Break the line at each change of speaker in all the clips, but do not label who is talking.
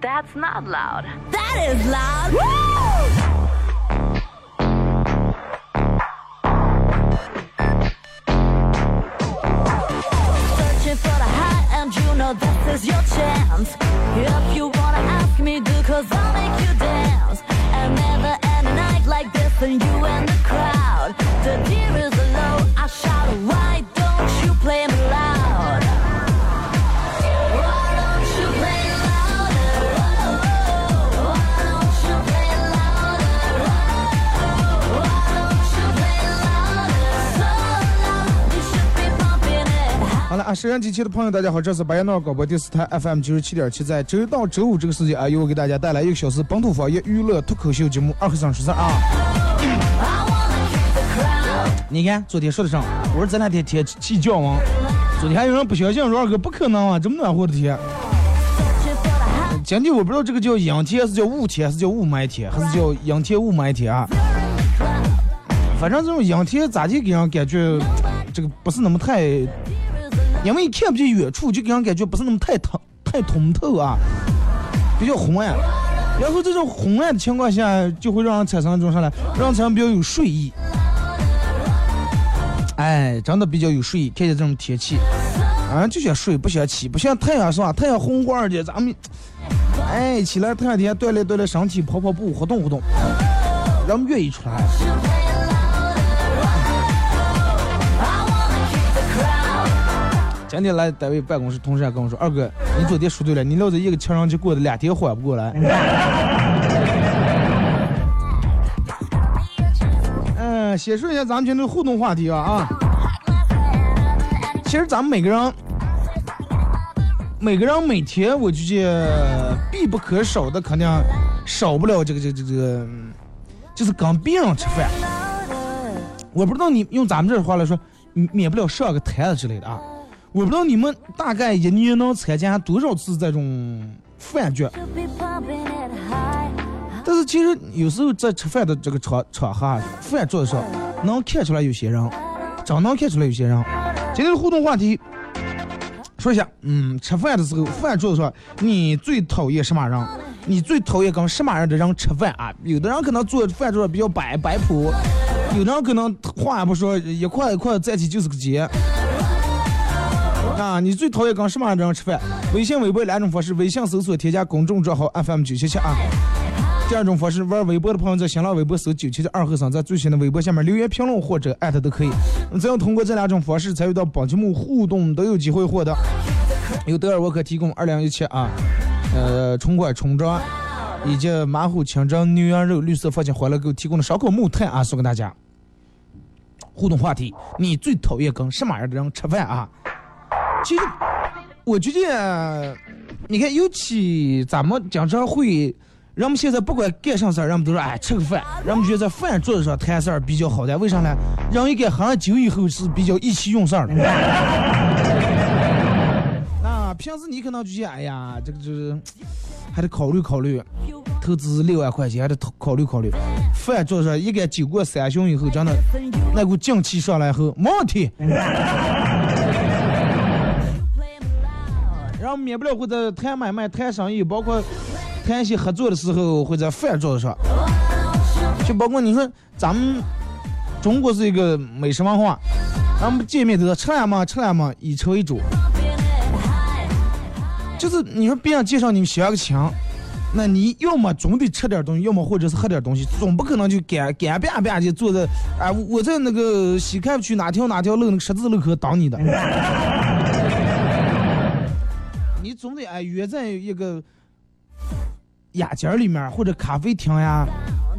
That's not loud.
That is loud. Searching
收音机前的朋友，大家好，这是白彦淖广播电视台 FM 九十七点七，在周一到周五这个时间啊，由我给大家带来一个小时本土方言娱乐脱口秀节目《二和尚说事儿》啊。你看，昨天说的上，我说这两天天气降温，昨天还有人不相信，说二哥不可能啊，这么暖和的天。今天我不知道这个叫阴天是叫雾天，还是叫雾霾天，还是叫阴天雾霾天啊？反正这种阴天咋地给人感觉这个不是那么太，因为看不见远处，就给人感觉不是那么太通太通透啊，比较昏暗。然后这种昏暗的情况下，就会让人产生一种啥呢？让人产生比较有睡意。哎，真的比较有睡意，看见这种天气，啊，就想睡不想起，不像太阳是吧？太阳红光的，咱们，哎，起来太阳天锻炼锻炼身体，跑跑步，活动活动，人们愿意出来。今天来单位办公室，同事还跟我说：“二哥，你昨天说对了，你老子一个情人节过的两天缓不过来。”嗯，先说一下咱们今天的互动话题啊啊。其实咱们每个人，每个人每天我觉得必不可少的，肯定少不了这个这个这个，就是跟别人吃饭。我不知道你用咱们这话来说，免免不了上个台子之类的啊。我不知道你们大概一年能参加多少次这种饭局.但是其实有时候在吃饭的这个场场合啊，饭桌子上能看出来有些人，真能看出来有些人。今天的互动话题，说一下，嗯，吃饭的时候饭桌子上你最讨厌什么人？你最讨厌跟什么样的人吃饭啊？有的人可能坐饭桌上比较摆摆谱，有的人可能话也不说，一块一块在一起就是个结。啊，你最讨厌跟什么样的人吃饭？微信、微博两种方式，微信搜索添加公众账号 FM 九七七啊。第二种方式，玩微博的朋友在新浪微博搜九七七二和三，在最新的微博下面留言评论或者艾特都可以。只要通过这两种方式参与到本节目互动，都有机会获得由德尔沃克提供二零一七啊，呃，冲款冲装以及马虎清蒸牛羊肉绿色放心欢乐购提供的烧烤木炭啊，送给大家。互动话题：你最讨厌跟什么样的人吃饭啊？其实我觉得，你看，尤其咱们经常会，人们现在不管干啥事儿，人们都说哎吃个饭，人们觉得在饭桌子上谈事儿比较好的，为啥呢？人一干喝了酒以后是比较意气用事儿的。那平时你可能就觉得，哎呀，这个就是还得考虑考虑，投资六万块钱还得考虑考虑。饭桌上一干酒过三巡以后，真的那股劲气上来后，没问题。然后免不了会在谈买卖、谈生意，包括谈一些合作的时候，会在饭桌子上。就包括你说咱们中国是一个美食文化，咱们见面都是吃了吗？吃了吗？以吃为主。就是你说别人介绍你相个亲，那你要么总得吃点东西，要么或者是喝点东西，总不可能就干干吧吧就坐在啊、我在那个西开区哪条哪条路那个十字路口等你的。总得哎约在一个雅间儿里面或者咖啡厅呀，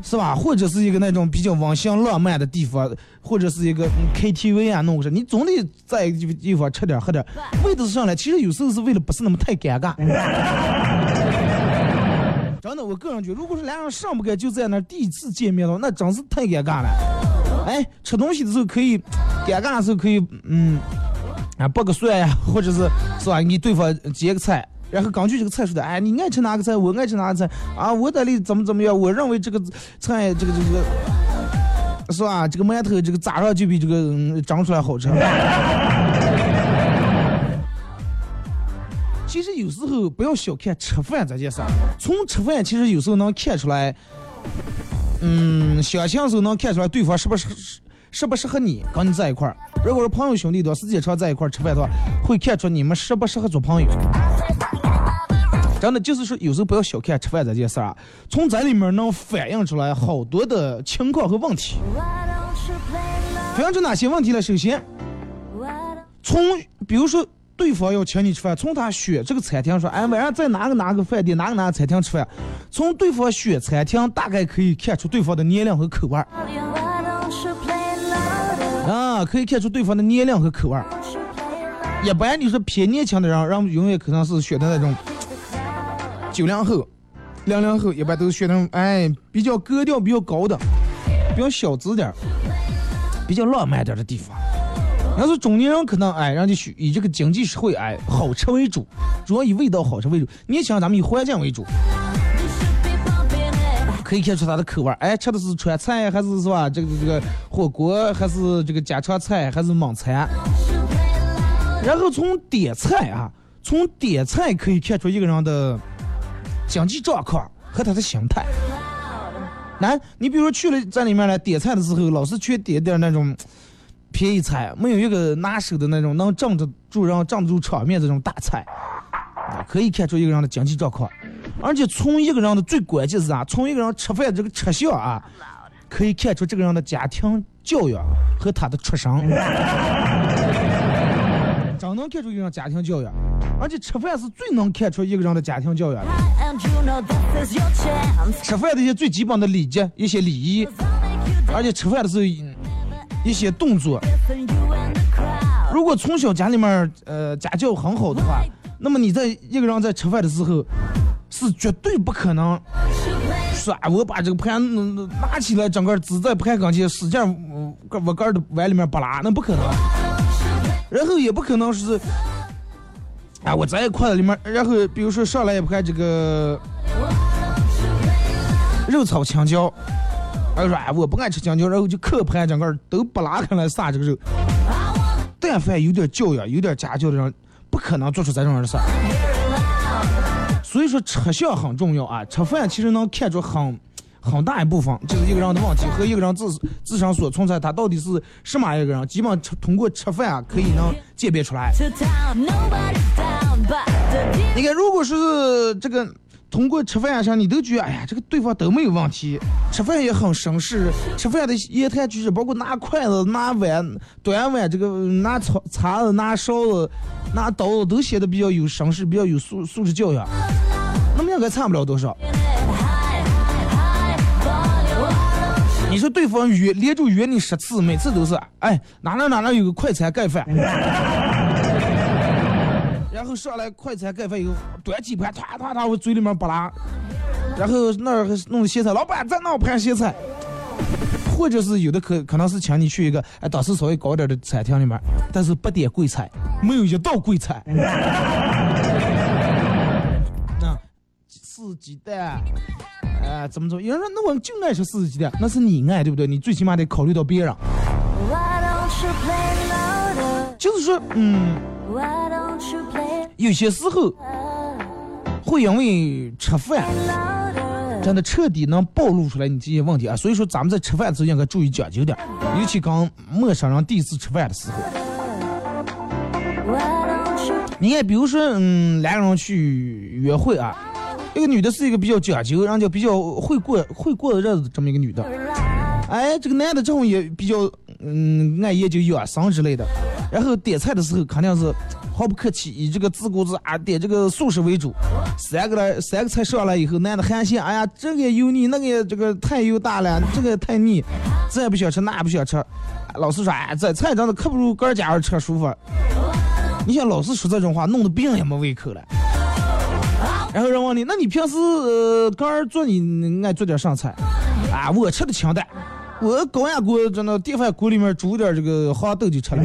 是吧？或者是一个那种比较温馨浪漫的地方，或者是一个嗯 KTV 啊，弄个啥，你总得在一个地方吃点喝点。为的是上来，其实有时候是为了不是那么太尴尬。真的，我个人觉得，如果是俩人上不该就在那儿第一次见面了，那真是太尴尬了。哎，吃东西的时候可以，尴尬的时候可以，嗯，啊，剥个蒜呀，或者是是吧？给对方截个菜，然后根据这个菜说的，哎，你爱吃哪个菜，我爱吃哪个菜啊？我这里怎么怎么样？我认为这个菜，这个这个，是吧？这个馒头这个炸上就比这个嗯长出来好吃。其实有时候不要小看吃饭这件事，从吃饭其实有时候能看出来，嗯，相亲时候能看出来对方是不是适不适合你，跟你在一块儿。如果是朋友兄弟多，时间长在一块儿吃饭的话，会看出你们适不适合做朋友。真的就是说，有时候不要小看吃饭这件事儿啊，从这里面能反映出来好多的情况和问题。反映出哪些问题呢？首先，从比如说。对方要请你吃饭，从他选这个餐厅说，哎，晚上在哪个哪个饭店，哪个哪个餐厅吃饭，从对方选餐厅大概可以看出对方的年龄和口味儿。可以看出对方的年龄和口味儿。一般你说偏年轻的人，人永远可能是选的那种九零后、零零后，一般都是选那种哎比较格调比较高的、比较小资点儿、比较浪漫点的地方。要是中年人，可能哎，人家选以这个经济实惠，哎，好吃为主，主要以味道好吃为主。年轻人咱们以环境为主，可以看出他的口味哎，吃的是川菜还是是吧？这个这个火锅还是这个家常菜还是蒙餐？然后从点菜啊，从点菜可以看出一个人的经济状况和他的心态。那你比如去了在里面来点菜的时候，老是去点点那种。便宜菜没有一个拿手的那种能镇得住人、镇得住场面这种大菜，可以看出一个人的经济状况。而且从一个人的最关键是啥？从一个人吃饭这个吃相啊，可以看出这个人的家庭教育和他的出身。真能看出一个人家庭教育，而且吃饭是最能看出一个人的家庭教育的。吃饭的一些最基本的礼节、一些礼仪，而且吃饭的时候。一些动作，如果从小家里面呃家教很好的话，那么你在一个人在吃饭的时候，是绝对不可能说我把这个盘拿起来，整个支在盘跟前使劲往我盖的碗里面扒拉，那不可能。然后也不可能是，啊我在一筷子里面，然后比如说上来一盘这个肉炒青椒。他说：“哎，我不爱吃青椒，然后就磕盘整个都不拉开来撒这个肉。但凡有点教养、有点家教的人，不可能做出这种事儿。所以说，吃相很重要啊！吃饭其实能看出很很大一部分，就是一个人的问题和一个人自自身所存在，他到底是什么一个人，基本吃通过吃饭啊可以能鉴别出来。你看，如果是这个。”通过吃饭上，你都觉得，哎呀，这个对方都没有问题，吃饭也很绅士，吃饭的言谈举止，包括拿筷子、拿碗、端碗，这个拿叉叉子、拿勺子、拿刀子，都显得比较有绅士，比较有素素质教养。那么应该差不了多少。你说对方约连着约你十次，每次都是，哎，哪哪哪哪有个快餐盖饭。然后上来快餐盖饭以后，端几盘，唰唰唰往嘴里面扒拉，然后那儿还弄咸菜，老板再弄盘咸菜，或者是有的可可能是请你去一个哎档次稍微高点的餐厅里面，但是不点贵菜，没有一道贵菜。那四鸡蛋，哎怎么怎么？有人说那我就爱吃四鸡蛋，那是你爱对不对？你最起码得考虑到别人。就是说，嗯。有些时候会因为吃饭，真的彻底能暴露出来你这些问题啊！所以说咱们在吃饭的时候应该注意讲究点，尤其刚陌生人第一次吃饭的时候。你看，比如说，嗯，两个人去约会啊，一个女的是一个比较讲究，人家比较会过会过的日子这么一个女的，哎，这个男的这种也比较，嗯，爱研究养生之类的，然后点菜的时候肯定是。毫不客气，以这个自顾自啊点这个素食为主。三个来三个菜上来以后，男的还嫌，哎呀，这个油腻，那个也这个太油大了，这个太腻，这也不想吃，那也不想吃。老是说，哎，这菜长得可不如哥家人吃舒服。你想老是说这种话，弄得别人也没胃口了。然后人问你，那你平时呃刚儿做你爱做点啥菜？啊，我吃的清淡，我高压锅在那电饭锅里面煮点这个黄豆就吃了，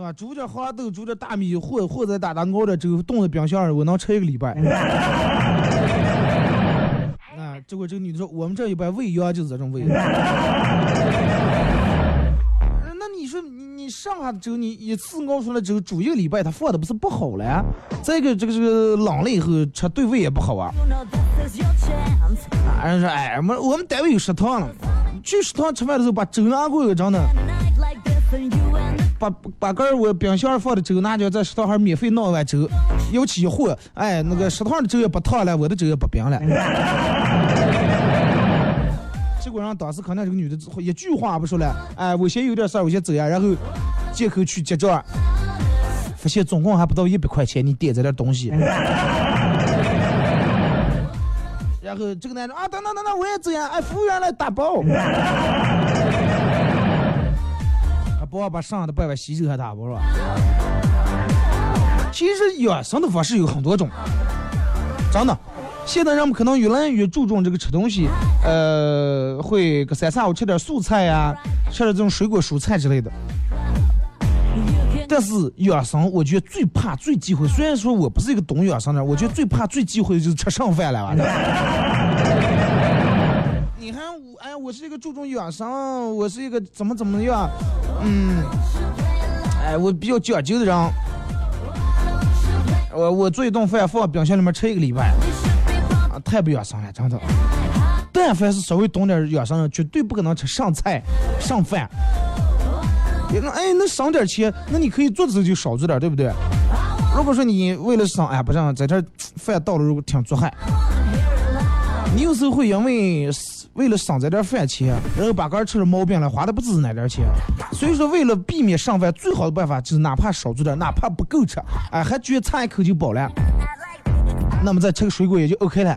是吧？煮点黄豆，煮点大米，或或者打打熬点粥，冻在冰箱里，我能吃一个礼拜。啊，结果这个女的说，我们这一般喂羊就是这种喂。那你说你你上下粥，你一次熬出来之后煮一个礼拜，它放的不是不好了？再一个这个这个冷了以后吃对胃也不好啊。啊，人说哎，我们我们单位有食堂了，去食堂吃饭的时候把粥拿过来，真的，把把个我冰箱放的粥拿去，在食堂还免费弄一碗粥，尤其一和，哎，那个食堂的粥也不烫了，我的粥也不冰了。结果让当时可能这个女的一句话不说了，哎，我先有点事儿，我先走呀，然后借口去结账，发现总共还不到一百块钱，你点这点东西。然后这个男的啊，等等等等，我也走呀，哎，服务员来打包。不要把剩下的半碗稀粥还打包是吧？其实养生的方式有很多种，真的。现在人们可能越来越注重这个吃东西，呃，会隔三差五吃点素菜呀、吃点这种水果蔬菜之类的。但是养生，我觉得最怕、最忌讳。虽然说我不是一个懂养生的人，我觉得最怕、最忌讳的就是吃剩饭了。完了，你看我，是一个注重养生，我是一个怎么怎么样，嗯，哎，我比较讲究的人。我我做一顿饭放冰箱里面吃一个礼拜，啊，太不养生了，真的。但凡是稍微懂点养生的，绝对不可能吃剩菜、剩饭。别看，哎，那省点钱，那你可以做的时候就少做点，对不对？如果说你为了省，哎，不让在这饭到了，如果挺做害，你有时候会因为为了省这点饭钱，然后把个儿吃了毛病了，花的不止那点钱。所以说，为了避免剩饭，最好的办法就是哪怕少做点，哪怕不够吃，哎，还觉得差一口就饱了，那么再吃个水果也就 OK 了。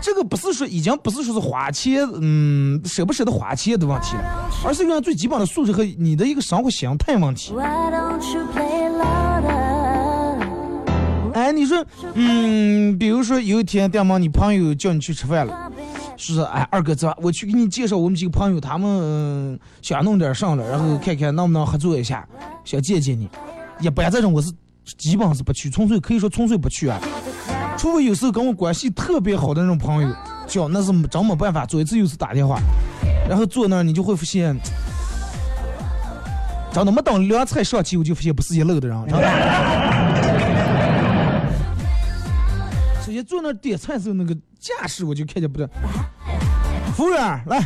这个不是说已经不是说是花钱，嗯，舍不舍得花钱的问题了，而是一个最基本的素质和你的一个生活心态问题。
Why don't you play，
说，嗯，比如说有一天，电妈你朋友叫你去吃饭了，说是哎二哥走，我去给你介绍我们几个朋友，他们、想弄点上了，然后看看能不能合作一下，想见见你。一般这种我是基本是不去，纯粹可以说纯粹不去啊。除非有时候跟我关系特别好的那种朋友，叫那是真没办法，左一次右次打电话，然后坐那儿你就会发现，真的没等凉菜上齐，我就发现不是一路的人，真的。坐那点菜时候那个架势，我就看见不对。服务员来，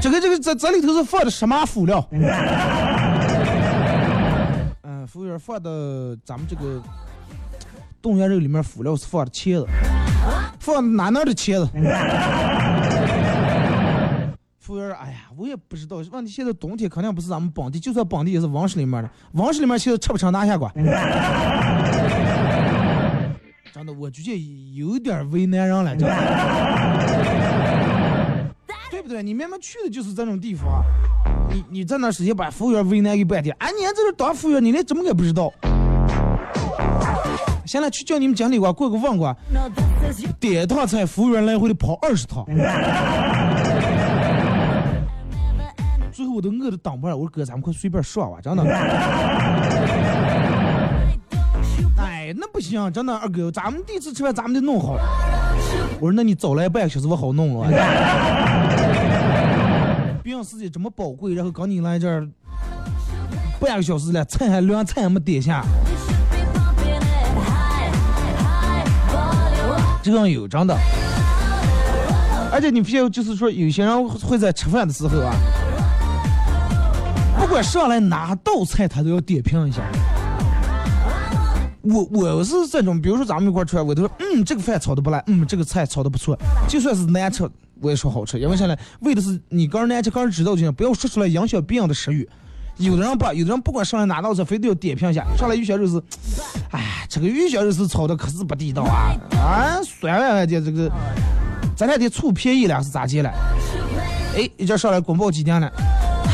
这个这个这这里头是放的什么辅料？嗯，服务员放的咱们这个冻羊肉里面辅料是放的茄子，放哪哪的茄子？服务员，哎呀，我也不知道，问题现在冬天肯定不是咱们本地，就算本地也是王室里面的，王室里面现在吃不成拿下瓜。真的，我觉得有点为难人了，真的，对不对？你明明去的就是这种地方，你你在那直接把服务员为难个半天，哎，你还在这当服务员，你连怎么也不知道。现在去叫你们经理官过个问过点一趟菜，服务员来回的跑二十趟，最后我都饿得挡不了，我说哥，咱们快随便说吧，真的。那不行，真的，二哥，咱们第一次吃饭，咱们得弄好。我说，那你早来半个小时，我好弄了。毕竟时间这么宝贵，然后刚你来这儿半个小时了，菜还凉，菜还没点下，这样有真的。而且你发现，就是说，有些人会在吃饭的时候啊，不管上来哪道菜，他都要点评一下。我我是这种，比如说咱们一块儿吃饭，我都说，嗯，这个饭炒的不赖，嗯，这个菜炒的不错，就算是难吃，我也说好吃，因为啥呢？为的是你刚难吃，刚知道就行，不要说出来影响别人的食欲。有的人不，有的人不管上来哪道菜，非得要点评一下。上来鱼香肉丝，哎，这个鱼香肉丝炒的可是不地道啊！啊，酸了这这个，咱俩的醋便宜了是咋接了？哎，一阵上来宫保鸡丁了，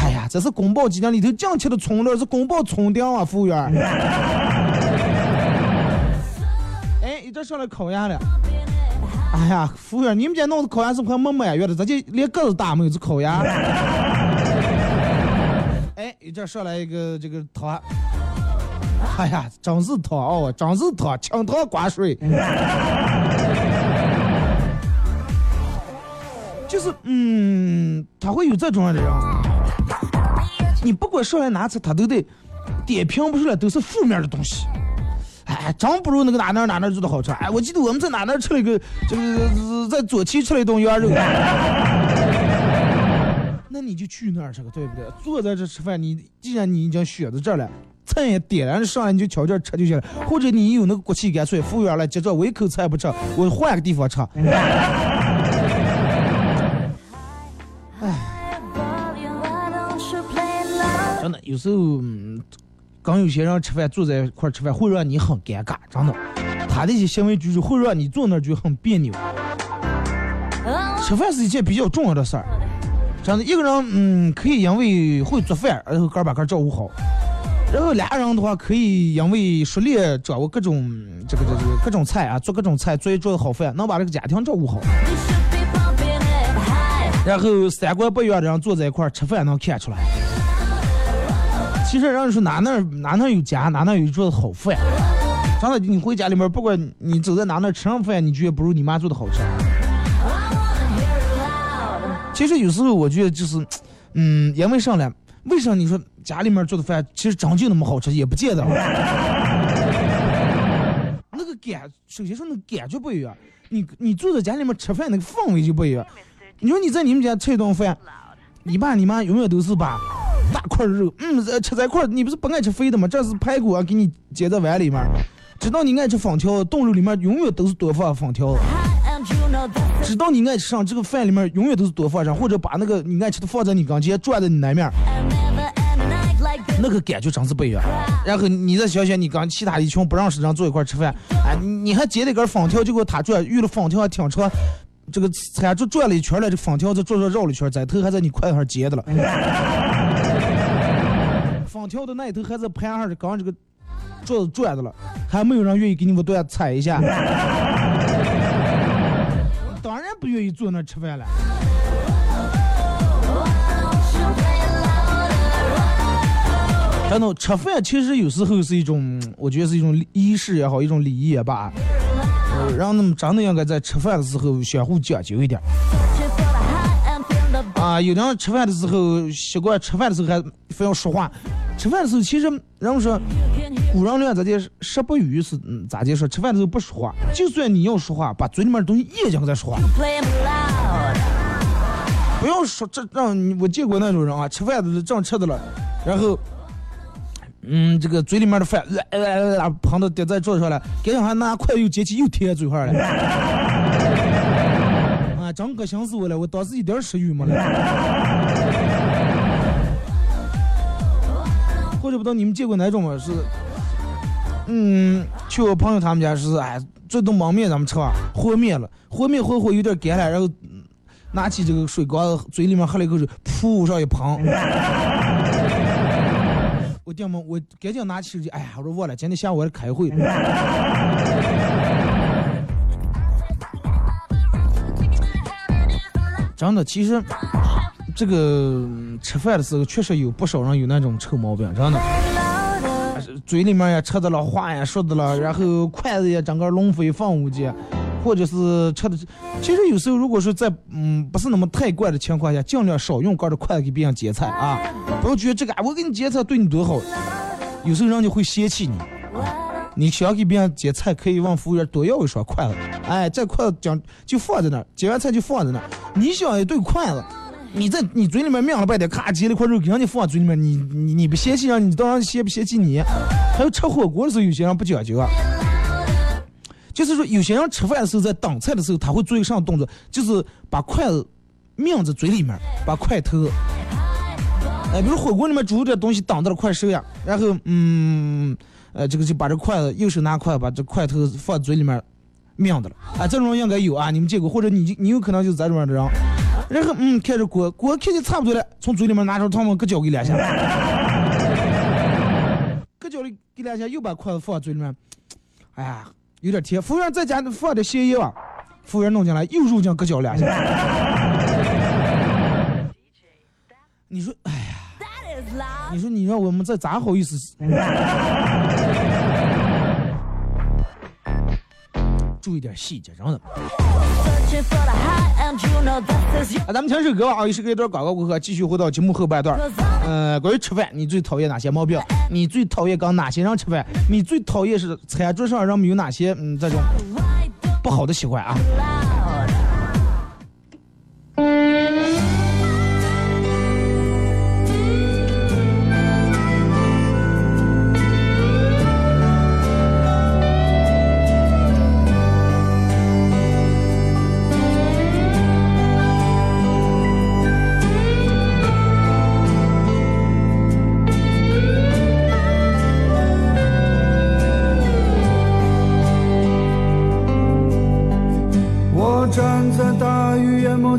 哎呀，这是宫保鸡丁里头酱切的葱了，是宫保葱丁啊，服务员。哎，一阵上来烤鸭了，哎呀，服务员，你们家弄的烤鸭是快没满月的，咋就连个子大没有？这烤鸭。哎，一阵上来一个这个汤，哎呀，真是汤哦，真是汤，清汤挂水。就是，嗯，他会有这种样的人，你不管上来哪次，他都得点评不出来，都是负面的东西。哎，真不如那个哪哪哪哪做的好吃。哎，我记得我们在哪哪吃了一个，这个在左旗吃了一顿羊肉。那你就去那儿吃个，对不对？坐在这吃饭，你既然你已经选择这儿了，菜也点燃，上来你就瞧这吃就行了。或者你有那个骨气干脆，服务员来接着，我一口菜不吃，我换个地方吃。哎，真的，有时候刚有些人吃饭坐在一块吃饭，会让你很尴尬，真的。他的一些行为举止会让你坐那儿就很别扭。吃饭是一件比较重要的事儿。真的，一个人，嗯，可以因为会做饭，然后个把个照顾好；然后俩人的话，可以因为熟练掌握各种这个这个各种菜啊，做各种菜，做一做的好饭，能把这个家庭照顾好。然后三观不一样的人坐在一块吃饭，能看出来。其实人家说哪那哪能有家，哪能有做的好饭。真的，你回家里面，不管你走在哪那吃上饭，你觉得不如你妈做的好吃。其实有时候我觉得就是，嗯，因为上来，为啥你说家里面做的饭其实长就那么好吃，也不见得。那个感，首先说那个感觉不一样。你你坐在家里面吃饭，那个氛围就不一样。你说你在你们家吃一顿饭，你爸你妈永远都是把大块肉，嗯，吃在一块，你不是不爱吃肥的吗？这是排骨啊，给你接在碗里面。知道你爱吃粉条，冻肉里面永远都是多放粉条。知道你爱吃上这个饭里面永远都是多放上，或者把那个你爱吃的放在你跟前，转在你那面，那个感觉真是不一样。然后你再想想，你跟其他一群不认识人坐一块吃饭，哎，你还接了根粉条，结果他转，遇了粉条还挺长，这个餐桌转了一圈了，这粉条在桌上绕了一圈，这头还在你筷子上接的了，粉条的那头还在盘上，刚这个桌子转的了，还没有人愿意给你们都要踩一下。当然不愿意坐那吃饭了。真的，吃饭其实有时候是一种，我觉得是一种仪式也好，一种礼仪也罢。让他们真的应该在吃饭的时候相互讲究一点。啊，有的人吃饭的时候习惯吃饭的时候还非要说话。吃饭的时候其实人们说，古人论咋的，食不语是咋的说？吃饭的时候不说话，就算你要说话，把嘴里面的东西咽进再说话。不要说这让你我见过那种人啊，吃饭的时正吃的了，然后，嗯，这个嘴里面的饭呃呃呃喷的滴在桌子上了，赶紧还拿筷子又捡起又贴嘴上了。真可想死我了！我当时一点食欲没了。或者不知道你们见过哪种吗？是，嗯，去我朋友他们家是，哎，这顿焖面咱们吃啊，和面了，和面和和有点干了，然后拿起这个水缸，嘴里面喝了一口水，噗上一喷。我爹妈，我赶紧拿起手机，哎呀，我说忘了，今天下午还开会。真的，其实这个吃饭的时候，确实有不少人有那种臭毛病，真的，嘴里面也吃的了，话也说的了，然后筷子也整个龙飞凤舞的，或者是吃的，其实有时候如果说在嗯不是那么太惯的情况下，尽量少用个的筷子给别人夹菜啊，不要觉得这个啊我给你夹菜对你多好，有时候人家会嫌弃你。你想给别人夹菜，可以问服务员多要一双筷子。哎，这筷子讲就放在那儿，夹完菜就放在那儿。你想一对筷子，你在你嘴里面抿了半天，咔夹了块肉给人家放嘴里面，你你你不嫌弃人，你当然嫌不嫌弃你？还有吃火锅的时候，有些人不讲究啊。就是说，有些人吃饭的时候，在挡菜的时候，他会做一个什么动作？就是把筷子抿在嘴里面，把筷头，哎，比如火锅里面煮点东西挡到了筷手呀，然后，嗯，呃，这个就把这筷子，右手拿筷子，把这筷头放嘴里面抿的了。啊，这种人应该有啊，你们见过，或者你你有可能就是这种人。然后，嗯，看着锅，锅看的差不多了，从嘴里面拿出汤碗，搁脚给两下，搁脚里给两下，又把筷子放嘴里面，哎呀。有点甜，服务员再加放点咸盐吧。服务员弄进来，又入酱搁脚两下。你说，哎呀，你说你让我们这咋好意思？注意点细节，真的。啊，咱们听首歌啊，又是一段广告过后，继续回到节目后半段。嗯，关于吃饭，你最讨厌哪些毛病？你最讨厌跟哪些人吃饭？你最讨厌是餐桌上人们有哪些嗯这种不好的习惯啊？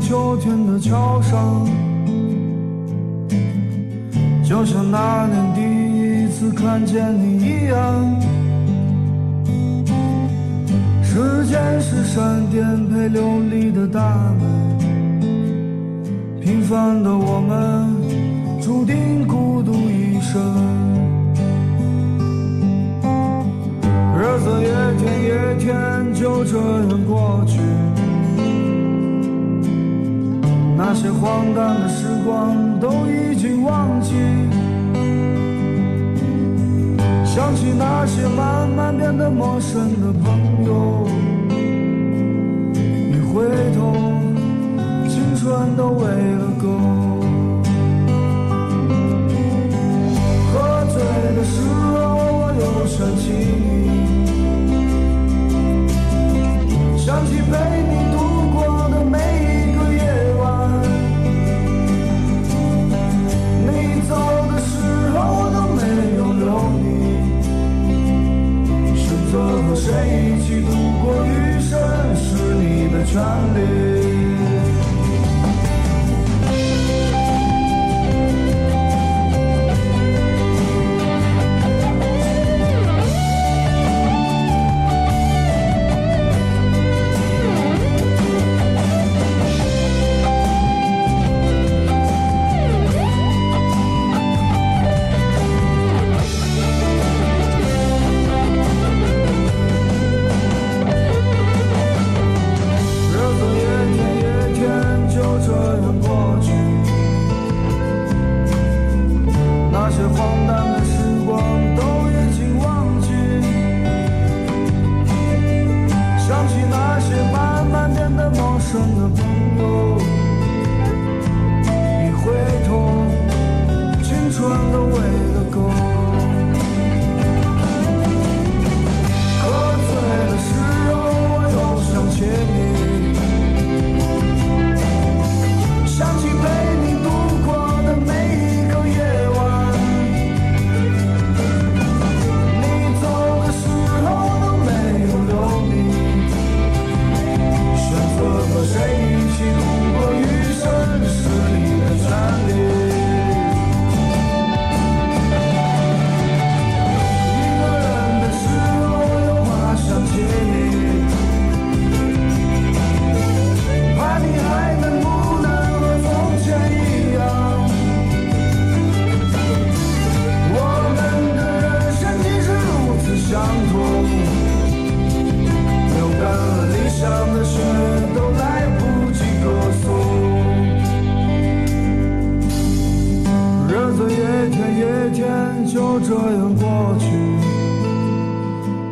秋天的桥上，就像那年第一次看见你一样。时间是扇颠沛流离的大门，平凡的我们注定孤独一生。日子一天一天就这样过去。那些荒诞的时光都已经忘记，想起那些慢慢变得陌生的朋友，一回头，青春都喂了狗。喝醉的时候，我又想起你，想起陪一起度过余生，是你的权利。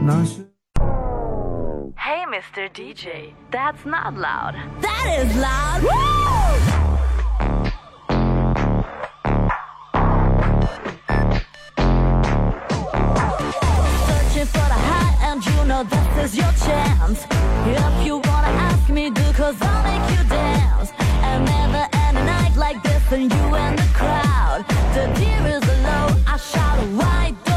Hey, Mr. DJ, that's not loud.
That is loud. Woo! this is your chance If you wanna ask me, do cause I'll make you dance And never end a night like this And you and the crowd The deer is low, I shout
wide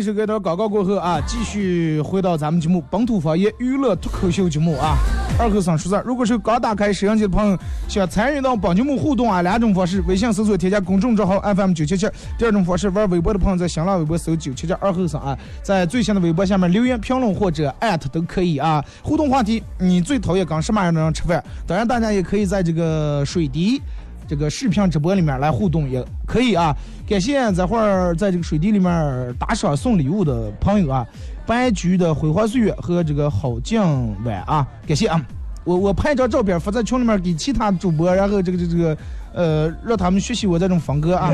一首歌一段广告过后啊，继续回到咱们节目本土方言娱乐脱口秀节目啊。二和尚说事，如果是刚打开摄像机的朋友，想参与到本节目互动啊，两种方式：微信搜索添加公众账号 FM 九七七；第二种方式，玩微博的朋友在新浪微博搜九七七二和尚啊，在最新的微博下面留言评论或者艾特都可以啊。互动话题：你最讨厌跟什么样的人吃饭？当然，大家也可以在这个水滴。这个视频直播里面来互动也可以啊！感谢这会儿在这个水滴里面打赏送礼物的朋友啊，白菊的辉煌岁月和这个好酱碗啊，感谢啊！我我拍一张照片发在群里面给其他主播，然后这个这个这个呃让他们学习我这种风格啊。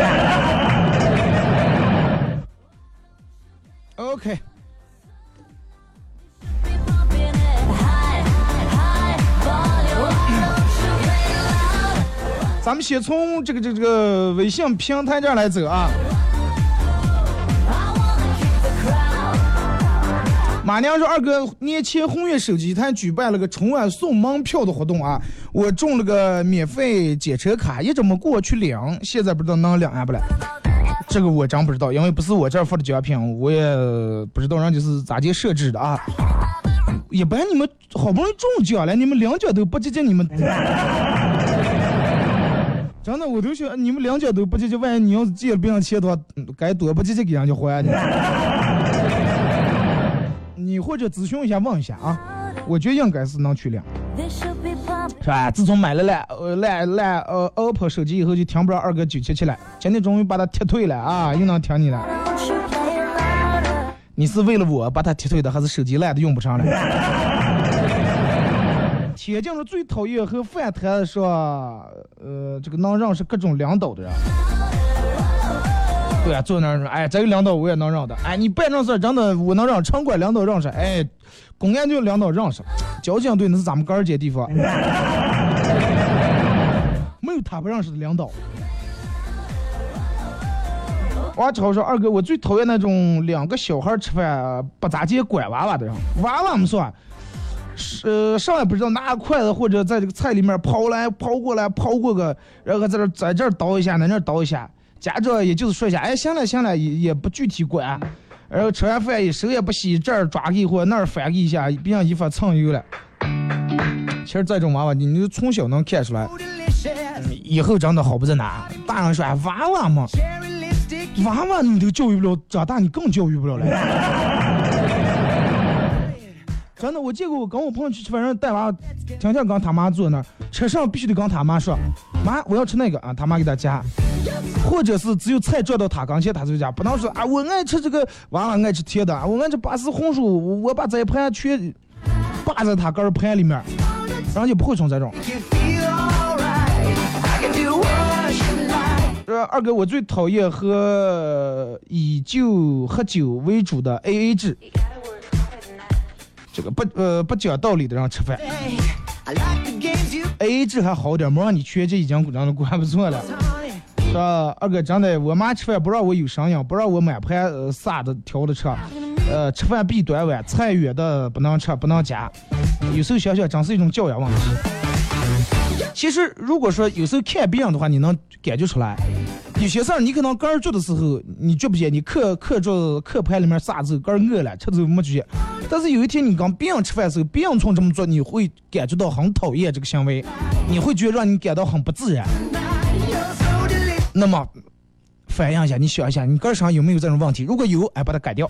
OK，咱们先从这个这个这个微信平台这儿来走啊。马娘说：“二哥，年前红月手机台举办了个春晚送门票的活动啊，我中了个免费检车卡，一直没过去领，现在不知道能领啊不了。这个我真不知道，因为不是我这儿发的奖品，我也不知道人家是咋介设置的啊。一般你们好不容易中奖了，你们领奖都不接近你们。”真的，我都想你们两家都不接近，万一你要是借了别人钱的话，嗯该多不接近给人家还去。你或者咨询一下问一下啊，我觉得应该是能去领
，They should be pumped.
是吧？自从买了烂呃烂烂呃 OPPO 手机以后，就听不着二哥九七七了。今天终于把它踢退了啊，又能听你了。你是为了我把它踢退的，还是手机烂的用不上了？铁匠是最讨厌和饭摊说，呃，这个能认识各种领导的人。对啊，坐那儿说，哎，这个领导我也能认的。哎，你办正事真的我能让城管领导认识，哎，公安局领导认识，交警队那是咱们个儿街地方，没有他不认识的领导。我只好说，二哥，我最讨厌那种两个小孩吃饭不咋接拐娃娃的人，娃娃没算。呃上来不知道拿筷子或者在这个菜里面刨来刨过来刨过个，然后在这在这儿倒一下，在那儿倒一下，家长也就是说一下，哎，行了行了，也也不具体管，然后吃完饭也手也不洗，这儿抓个一会儿，那儿翻个一下，别让衣服蹭油了。其实这种娃娃，你你从小能看出来，以后长得好不在哪。大人说，娃娃嘛，娃娃你都教育不了，长大你更教育不了了。真的，我见过我跟我朋友去吃饭，人带娃，天天跟他妈坐那儿，车上必须得跟他妈说，妈，我要吃那个啊，他妈给他夹，或者是只有菜转到他跟前，他就夹，不能说啊，我爱吃这个，娃娃爱吃甜的，我爱吃拔丝红薯，我把这一盘全扒在他个儿盘里面，然后就不会成这种。呃，二哥，我最讨厌喝以酒喝酒为主的 A A 制。这个不呃不讲道理的人吃饭，A A 制还好点，没让你缺这已经让的管不错了，是吧？二哥真的，我妈吃饭不让我有声音，不让我满盘呃撒的挑的吃，呃吃饭必端碗，菜远的不能吃，不能夹。有时候想想，真是一种教养问题。其实如果说有时候看别人的话，你能感觉出来，有些事儿你可能个人做的时候你觉不觉？你课课桌课盘里面撒之后，个人饿了吃之后没觉。但是有一天你跟别人吃饭的时候，别人从这么做，你会感觉到很讨厌这个行为，你会觉得让你感到很不自然。那么反映一下，你想一下，你个人上有没有这种问题？如果有，哎，把它改掉。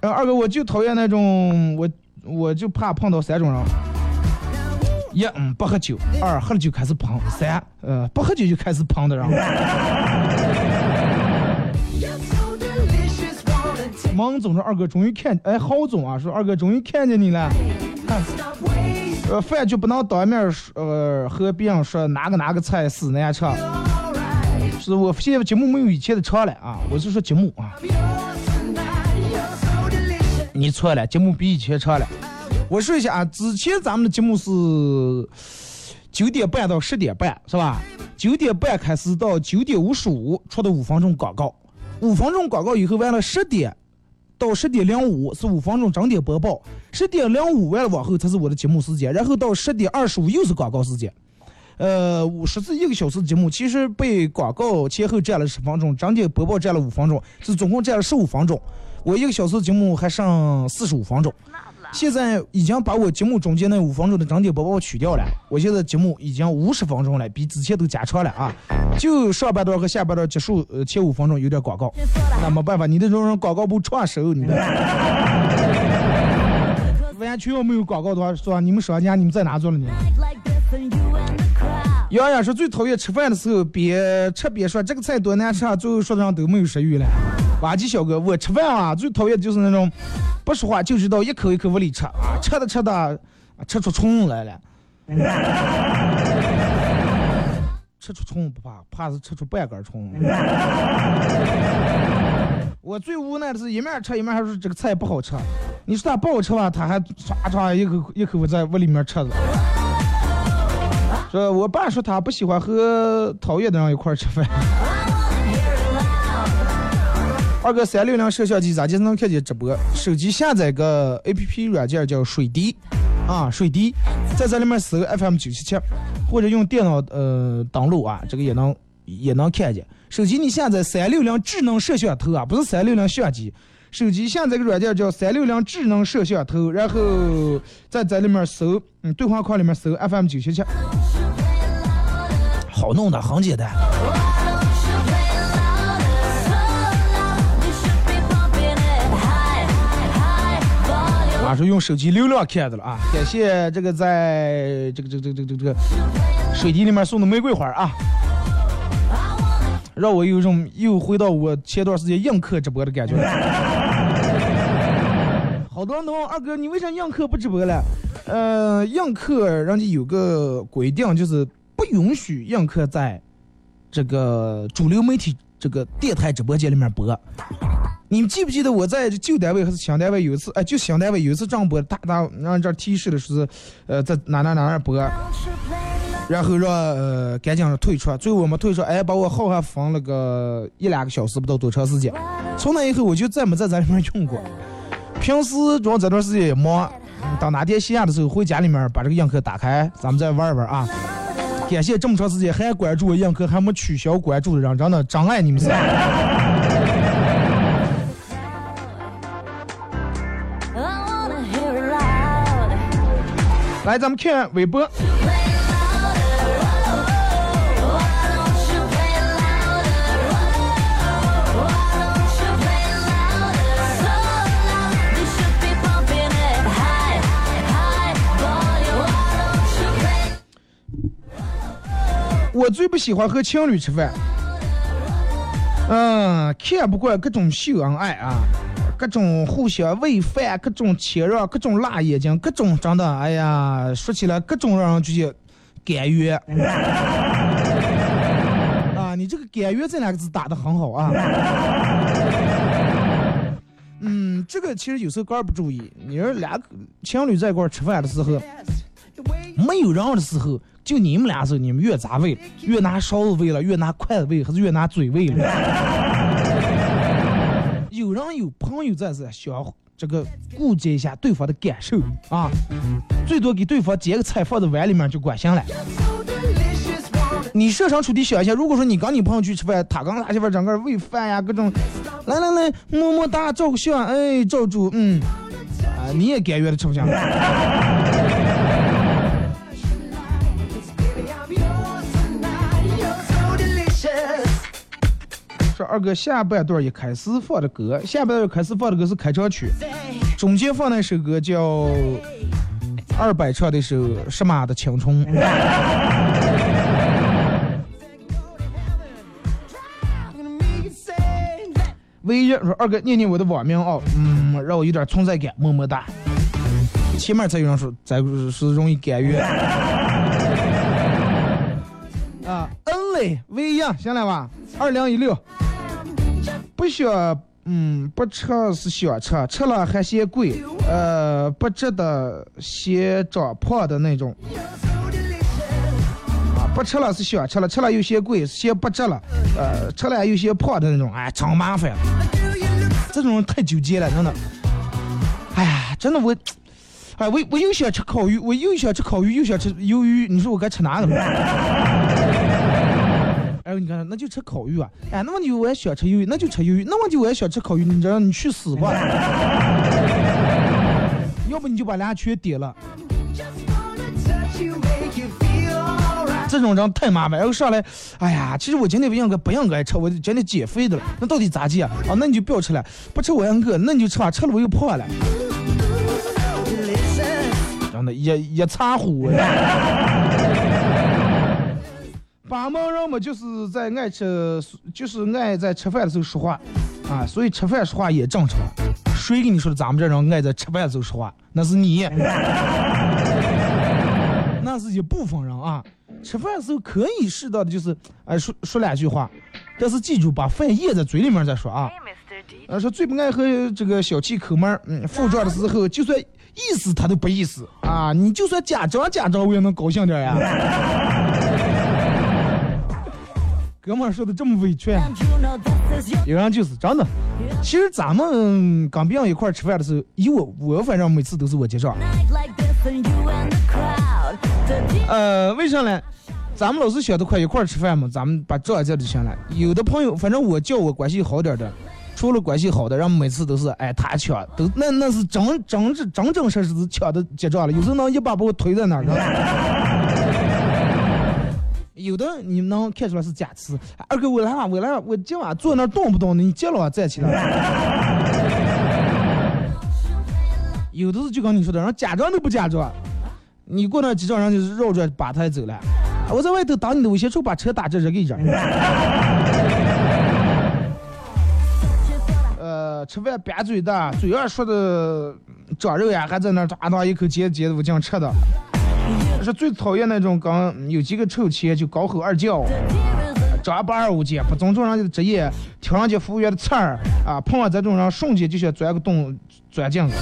呃，二哥，我就讨厌那种，我我就怕碰到三种人。一，嗯，不喝酒；二，喝了酒开始胖；三，呃，不喝酒就开始胖的人。孟总说：“二哥终于看，哎，郝总啊，说二哥终于看见你了。看，呃，饭就不能当面说，呃，和别人说哪个哪个菜死难吃。是我现在节目没有以前的长了啊，我是说节目啊。你你错了，节目比以前长了。我说一下啊，之前咱们的节目是九点半到十点半，是吧？九点半开始到九点五十五出的五分钟广告，五分钟广告以后完了十点到十点零五是五分钟整点播报，十点零五完了往后才是我的节目时间，然后到十点二十五又是广告时间。呃，五十是一个小时的节目，其实被广告前后占了十分钟，整点播报占了五分钟，是总共占了十五分钟。我一个小时节目还剩四十五分钟，现在已经把我节目中间那五分钟的整点播报取掉了。我现在节目已经五十分钟了，比之前都加长了啊！就上半段和下半段结束，呃，前五分钟有点广告，那没办法，你这种广告不创收，你的 完全要没有广告的话，说你们商家你们在哪做了呢？
杨
洋洋说最讨厌吃饭的时候，边吃边说这个菜多难吃啊，最后说的上都没有食欲了。挖机小哥，我吃饭啊，最讨厌的就是那种不说话就知道一口一口往里吃啊，吃的吃的吃出虫来了。吃出虫不怕，怕是吃出半根虫。我最无奈的是一面吃一面还说这个菜不好吃，你说他不好吃吧，他还唰唰一口一口在往里面吃的。说我爸说他不喜欢和讨厌的人一块吃饭。二哥三六零摄像机咋就能看见直播？手机下载个 A P P 软件叫水滴，啊水滴，在这里面搜 F M 九七七，或者用电脑呃登录啊，这个也能也能看见。手机你下载三六零智能摄像头啊，不是三六零相机。手机下载个软件叫三六零智能摄像头，然后在在里面搜，嗯，对话框里面搜 F M 九七七，好弄的，很简单。啊，是用手机流量看的了啊！感谢这个在这个这个这个这个这个水滴里面送的玫瑰花啊，让我有一种又回到我前段时间映客直播的感觉。好多人都问二哥，你为啥映客不直播了？呃，映客人家有个规定，就是不允许映客在这个主流媒体这个电台直播间里面播。你们记不记得我在旧单位还是新单位有一次，哎，就新单位有一次正播，大大让这提示的是，呃，在哪哪哪哪播，然后让呃赶紧退出，最后我们退出，哎，把我号还封了个一两个小时，不知道多长时间。从那以后我就再没在咱里面用过。平时主要这段时间也忙，等哪天闲的时候回家里面把这个映客打开，咱们再玩一玩啊。感谢这么长时间还关注我映客还没取消关注的人，真的真爱你们仨。
High volume. Why don't you play?
我最不喜欢和情侣吃饭，嗯，看不惯各种秀恩爱啊，各种互相喂饭，各种谦让，各种辣眼睛，各种真的，哎呀，说起来各种让人觉得感觉。啊，你这个“感觉”这两个字打的很好啊。嗯，这个其实有时候个儿不注意，你说俩情侣在一块吃饭的时候，没有人的时候，就你们俩时候，你们越咋喂，越拿勺子喂了，越拿筷子喂，还是越拿嘴喂了？有人有朋友在这想这个顾及一下对方的感受啊，最多给对方夹个菜放在碗里面就管行了。你设身处地想一下，如果说你跟你朋友去吃饭，他刚拿媳妇整个喂饭呀，各种，来来来，么么哒，照个相，哎，照住，嗯，啊，你也甘愿的吃不香。说二哥下半段一开始放的歌，下半段开始放的歌是开场曲，中间放那首歌叫二百唱的首《什么的青春》。唯一说二哥念念我的网名哦，嗯，让我有点存在感，么么哒。前面才有人说，咱是容易感觉。啊，嗯嘞，唯一样行了吧？二零一六，不需要嗯，不吃是想吃，吃了还嫌贵，呃，不值得嫌长胖的那种。啊，不吃了是想吃了，吃了又嫌贵，嫌不值了，呃，吃了又嫌胖的那种，哎，真麻烦。这种人太纠结了，真的。哎呀，真的我，哎，我我又想吃烤鱼，我又想吃烤鱼，又想吃鱿鱼，你说我该吃哪个？哎，你看，那就吃烤鱼啊！哎，那么你我也想吃鱿鱼，那就吃鱿鱼。那么就我也想吃烤鱼，你这让你去死吧！要不你就把俩全点了。这种人太麻烦，然后上来，哎呀，其实我今天不应该不应该吃，我今天减肥的了，那到底咋减啊？啊，那你就不要吃了，不吃我也饿，那你就吃吧，吃了我又胖了，真的，一一茶壶。巴蒙人嘛，就是在爱吃，就是爱在吃饭的时候说话，啊，所以吃饭说话也正常。谁跟你说的？咱们这人爱在吃饭的时候说话，那是你，那是一部分人啊。吃饭的时候可以适当的，就是哎说说两句话，但是记住把饭咽在嘴里面再说啊。呃，说最不爱喝这个小气抠门嗯，付账的时候就算意思他都不意思啊，你就算假装假装我也能高兴点呀。哥们说的这么委屈，有人就是真的。其实咱们跟别人一块吃饭的时候，以我我反正每次都是我结账。呃，为啥呢？咱们老是想着快一块吃饭嘛，咱们把账结就行了。有的朋友，反正我叫我关系好点的，除了关系好的，然后每次都是哎他抢，都那那是真真真真真实实是抢的结账了。有时候能一把把我推在那儿。有的你能看出来是假吃。二哥，我来吧，我来吧，我今晚坐那动不动的，你接了我站起来。有的是就跟你说的，人假装都不假装。你过那几招人就是绕着把他走了。我在外头等你的，我先处把车打着扔给热。呃，吃饭瘪嘴的，嘴上说的长肉呀，还在那抓当一口接接的我这样吃的。是最讨厌那种刚有几个臭钱就高吼二叫，张八二五斤，不尊重人家的职业，挑人家服务员的刺儿啊！碰上这种人，瞬间就想钻个洞钻进去。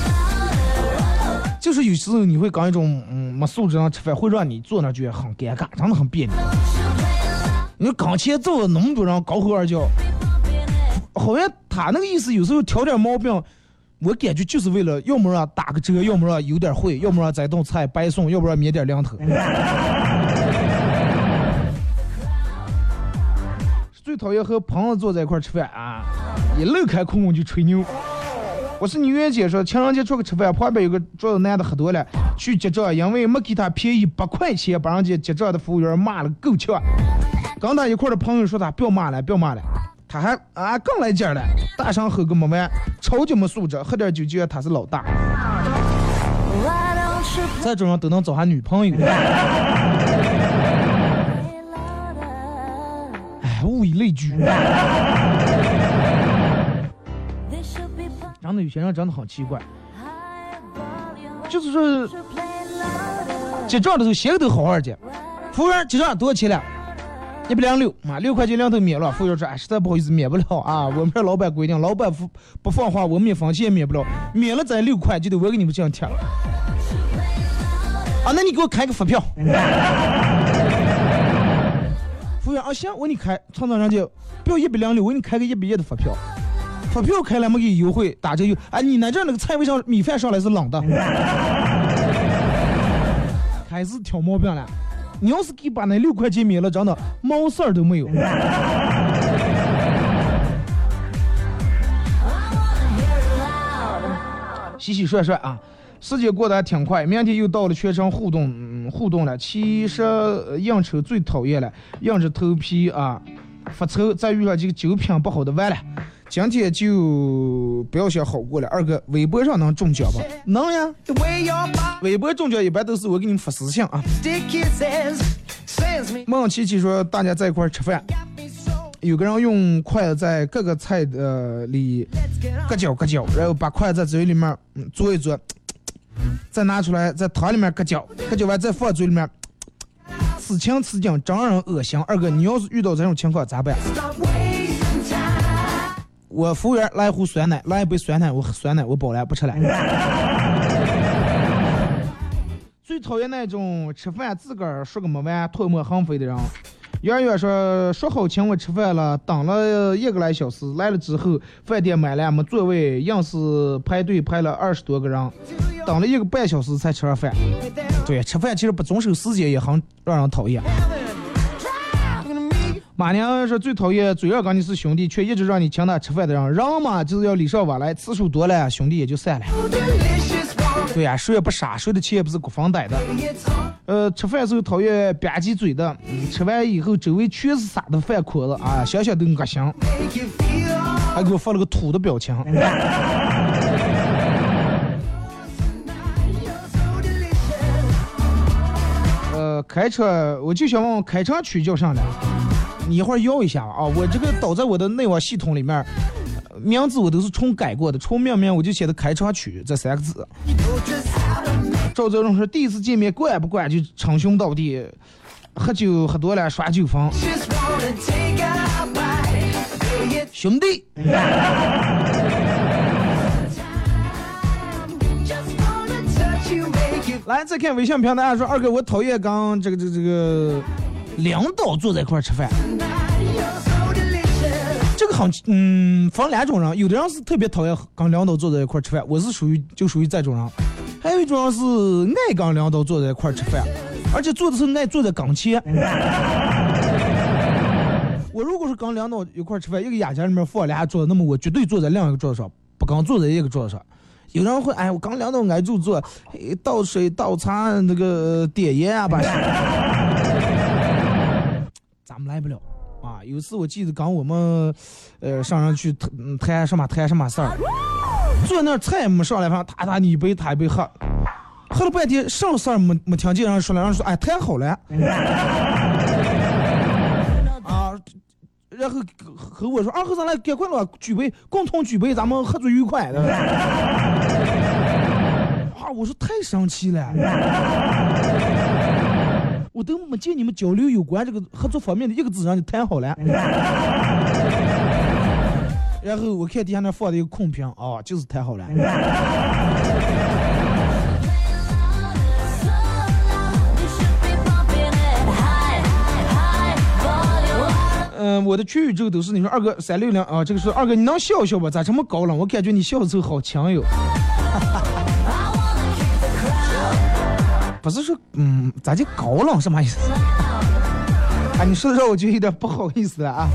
就是有时候你会跟一种嗯没素质人吃饭，会让你坐那觉得很尴尬，真的很别扭。你说刚前坐那么多人高吼二叫，好像他那个意思有时候挑点毛病。我感觉就是为了，要么让打个折，要么让有点儿会，要么让这顿菜白送，要不然免点零头。最讨厌和朋友坐在一块吃饭啊，一漏开空空就吹牛。我是你袁姐说，情人节出去吃饭，旁边有个桌子男的喝多了，去结账，因为没给他便宜八块钱，把人家结账的服务员骂了够呛。跟他一块的朋友说他不要骂了，不要骂了。他还啊更来劲了，大声吼个没完，超级没素质，喝点酒就他是老大。这种人都能找下女朋友。哎，物以类聚。真的有些人真的很奇怪，就是说结账的时候鞋都好好结，服务员结账多少钱了？一百零六啊，六块钱两头免了。服务员说：“哎，实在不好意思，免不了 啊。我们这老板规定，老板不不放话，我们一分钱也免不了。免了咱六块，就得我给你们这样贴了。啊，那你给我开个发票。服务员啊，行，我给你开。创造人家不要一百零六，我给你开个一百一的发票。发票开了没给优惠，打折优。哎，你那这那个菜为啥米饭上来是冷的？开始挑毛病了。”你要是给把那六块钱免了，真的毛事儿都没有。洗洗涮涮啊，时间过得还挺快，明天又到了全程互动互动了。其实应酬最讨厌了，硬着头皮啊发愁，再遇上几个酒品不好的完了。今天就不要想好过了，二哥，微博上能中奖不？能呀，微博中奖一般都是我给你们发私信啊。孟琪琪说，大家在一块吃饭，有个人用筷子在各个菜的里搁脚搁脚，然后把筷子在嘴里面嗯嘬一嘬，再拿出来在汤里面搁搅，搁搅完再放嘴里面，此情此景真让人恶心。二哥，你要是遇到这种情况咋办？我服务员来壶酸奶，来一杯酸奶，我喝酸奶我饱了，不吃了。最讨厌那种吃饭自个儿说个没完、唾沫横飞的人。圆圆说说好请我吃饭了，等了一个来小时，来了之后饭店满了没座位，硬是排队排了二十多个人，等了一个半小时才吃上饭。对，吃饭其实不遵守时间也很让人讨厌。马娘说最讨厌嘴上跟你是兄弟，却一直让你请他吃饭的人。人嘛就是要礼尚往来，次数多了兄弟也就散了。对呀、谁也不傻，谁的钱也不是国防逮的。呃，吃饭时候讨厌吧唧嘴的，吃完以后周围全是撒的饭壳子啊，想想都恶心。还给我发了个土的表情。呃，开车我就想问开车区叫啥呢？你一会儿要一下啊！我这个导在我的内网系统里面，呃名字我都是重改过的，重命名我就写的开车区这三个字。赵泽荣说第一次见面管不管就称兄道弟，喝酒喝多了耍酒疯，兄弟。来，再看微信平台说二哥，我讨厌跟这个这个这个领导坐在一块儿吃饭。这个很嗯，分两种人，有的人是特别讨厌跟领导坐在一块儿吃饭，我是属于就属于这种人。还有一种人是爱跟领导坐在一块儿吃饭，而且坐的是爱坐在跟前。我如果是跟领导一块儿吃饭，一个雅间里面放俩桌子，那么我绝对坐在另一个桌子上，不跟坐在一个桌子上。有人会哎，我刚聊到挨住坐，倒水倒茶那个点烟啊，把。咱们来不了啊！有次我记得刚我们呃上上去谈什么谈什么事儿，坐那儿菜没上来，反正他他你一杯他一杯喝，喝了半天什么事儿没没听见人说了，人说哎谈好了。然后和我说二和尚来赶快了，举杯，共同举杯，咱们合作愉快的。啊，我说太生气了，我都没见你们交流有关这个合作方面的一个字让你谈好了。然后我看底下那放的一个空瓶，哦，就是谈好了。嗯、我的全宇宙都是你说二哥三六零啊，这个是二哥，你能笑笑吧？咋这么高冷？我感觉你笑的时候好强哟。不是说嗯，咋就高冷什么意思？啊，你说的让我就有点不好意思了啊。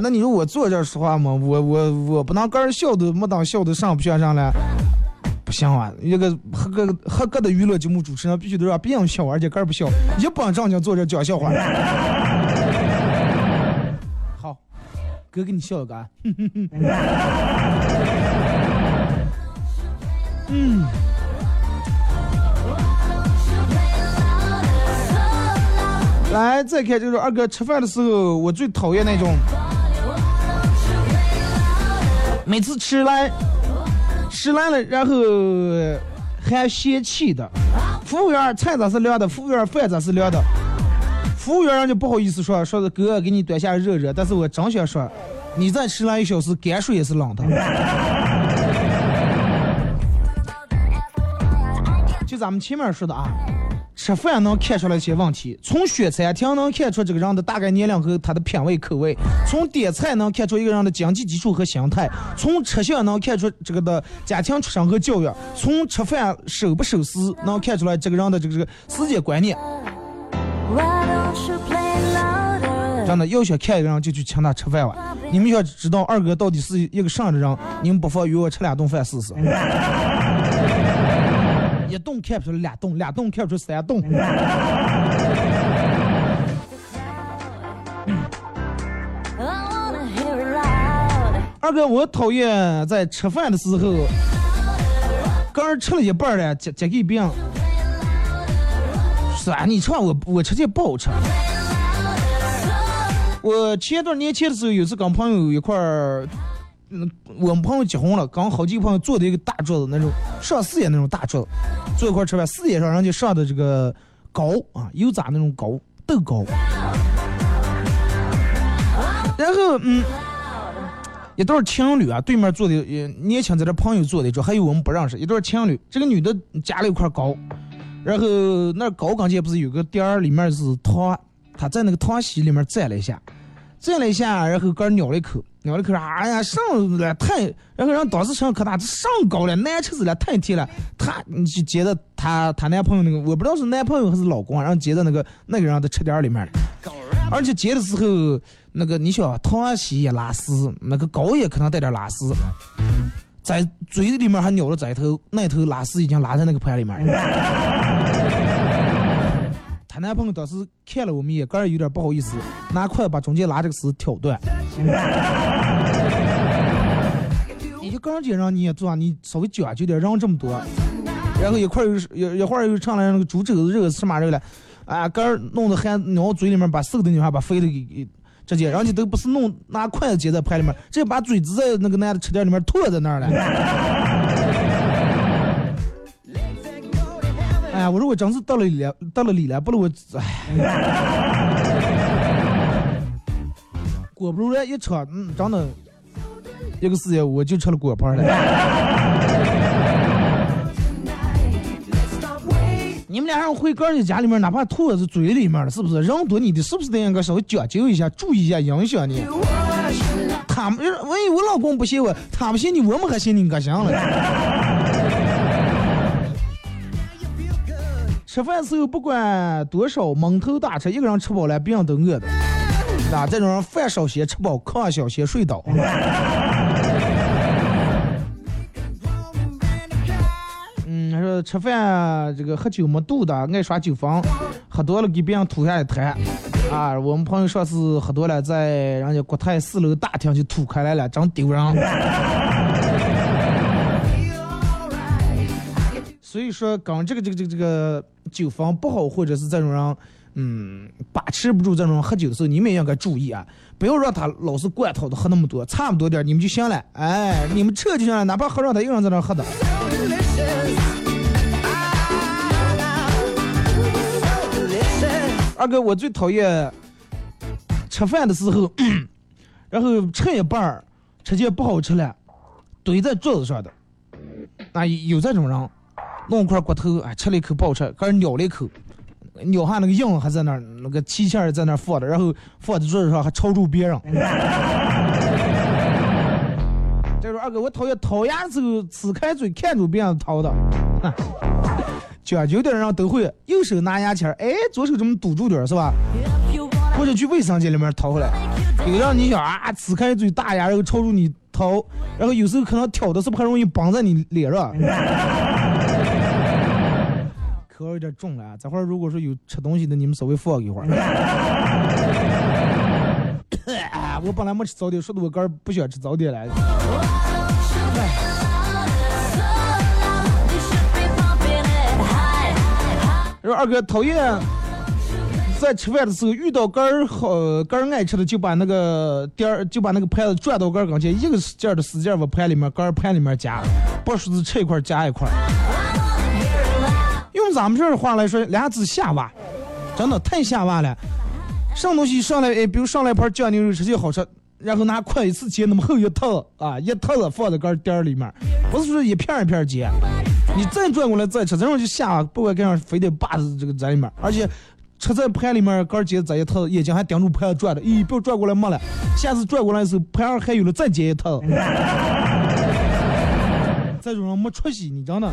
那你说我坐这儿说话吗？我我我不能跟人笑都没当笑都上不上上来，不行啊！一个合格合格的娱乐节目主持人必须得让别人笑，而且个儿不笑，一本正经坐这儿讲笑话。好，哥给你笑一个啊。嗯。来，再看就是二哥吃饭的时候，我最讨厌那种，每次吃来，吃烂了，然后还嫌弃的。服务员菜咋是凉的？服务员饭咋是凉的？服务员人家不好意思说，说是哥给你端下热热，但是我真想说，你再吃烂一小时，泔水也是冷的。就咱们前面说的啊，吃饭能看出来一些问题，从选餐厅能看出这个人的大概年龄和他的品味口味，从点菜能看出一个人的经济基础和心态，从吃相能看出这个的家庭出身和教育，从吃饭守不守时能看出来这个人的这个这个时间观念。真的，要想看一个人就去请他吃饭吧。你们想知道二哥到底是一个啥样的人，你们不妨约我吃两顿饭试试。一栋看不出来俩栋，俩栋看不出三栋。二哥，我讨厌在吃饭的时候，刚吃了一半了，夹夹给别人。是啊，你吃完我我吃这不好吃。我前段年前的时候，有次跟朋友一块儿，我们朋友结婚了，刚好几个朋友坐的一个大桌子，那种上四爷那种大桌子，坐一块吃饭，四爷上人家上的这个糕啊，油炸那种糕，豆糕。然后嗯，一对情侣啊，对面坐的呃年轻在这朋友坐的一桌，还有我们不认识一对情侣。这个女的夹了一块糕，然后那糕跟前不是有个垫儿，里面是糖，她在那个糖稀里面蘸了一下，蘸了一下，然后刚咬了一口，咬了一口，哎呀上了太，然后让当时上可大，这上高了，难吃死了，太甜了。她你就接着她她男朋友那个，我不知道是男朋友还是老公，然后接着那个那个人的车点儿里面，而且接的时候。那个你想糖稀也拉丝，那个糕也可能带点拉丝，在嘴里面还咬了这头，那头拉丝已经拉在那个盘里面了。她男朋友当时看了我们一眼，个人有点不好意思，拿筷子把中间拉这个丝挑断。你就刚姐让你也做，你稍微讲究点，让这么多，然后一块又一一会儿又上来那个猪肘子肉什么肉了，啊，个儿弄得还鸟嘴里面，把瘦的女孩把肥的给给。直接，人家都不是弄拿筷子接在盘里面，直接把嘴子在那个男的吃点里面吐在那儿了。呀，我说我真是到了理了，到了理了，不如我哎。果不如然一扯，嗯，真的，一个时间我就吃了果盘了。你们俩人回个人家里面，哪怕吐是嘴里面了，是不是？人多你的是不是得应该稍微讲究一下，注意一下影响呢？他们万一我老公不信我，他不信你，我们还信你可行了。吃饭时候不管多少蒙头大吃，一个人吃饱了，别人都饿的。那这种人饭少些吃饱，炕小些睡倒。嗯，说吃饭这个喝酒没度的，爱耍酒疯，喝多了给别人吐下一滩。啊，我们朋友上次喝多了，在人家国泰四楼大厅就吐开来了，真丢人。所以说，跟这个这个这个这个酒疯不好，或者是这种人，嗯，把持不住这种喝酒的时候，你们也应该注意啊，不要让他老是灌涛的喝那么多，差不多点你们就行了。哎，你们撤就行了，哪怕喝上他一个人在那喝的。二哥，我最讨厌吃饭的时候，然后吃一半儿，吃见不好吃了，堆在桌子上的。啊，有这种人，弄块骨头，哎，吃了一口不好吃，开始咬了一口，咬下那个硬还在那儿，那个气儿在那儿放着，然后放在桌子上还朝住别人。再 说二哥，我讨厌掏牙的时候呲开嘴看着别人掏的。讲究点人都会，右手拿牙签，哎，左手这么堵住点是吧？或者去卫生间里面掏回来。有让你想啊，呲开嘴大牙，然后朝住你掏，然后有时候可能挑的是不是很容易绑在你脸上？口味有点重了！这会儿如果说有吃东西的，你们稍微放一会儿。我本来没吃早点，说的我刚不喜欢吃早点来说二哥讨厌在吃饭的时候遇到个儿好个儿爱吃的，就把那个碟儿就把那个盘子转到个儿跟前，一个劲儿的使劲往盘里面个儿盘里面夹，不说是吃一块夹一块。咱们这儿话来说，俩字下娃，真的太下娃了。上东西上来，哎，比如上来盘酱牛肉，吃起好吃，然后拿筷一次接那么厚一套啊，一套子放在个碟儿里面，不是说一片一片接。你再转过来再吃，这种就下，不管干啥，非得扒在这个在里面，而且吃在盘里面，刚接这一套，眼睛还盯住盘转的，咦，不要转过来没了，下次转过来的时候，盘上还有了，再接一套。这种人没出息，你真的。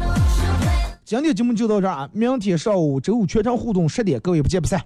今天节目就到这儿啊，明天上午周五全场互动十点，各位不见不散。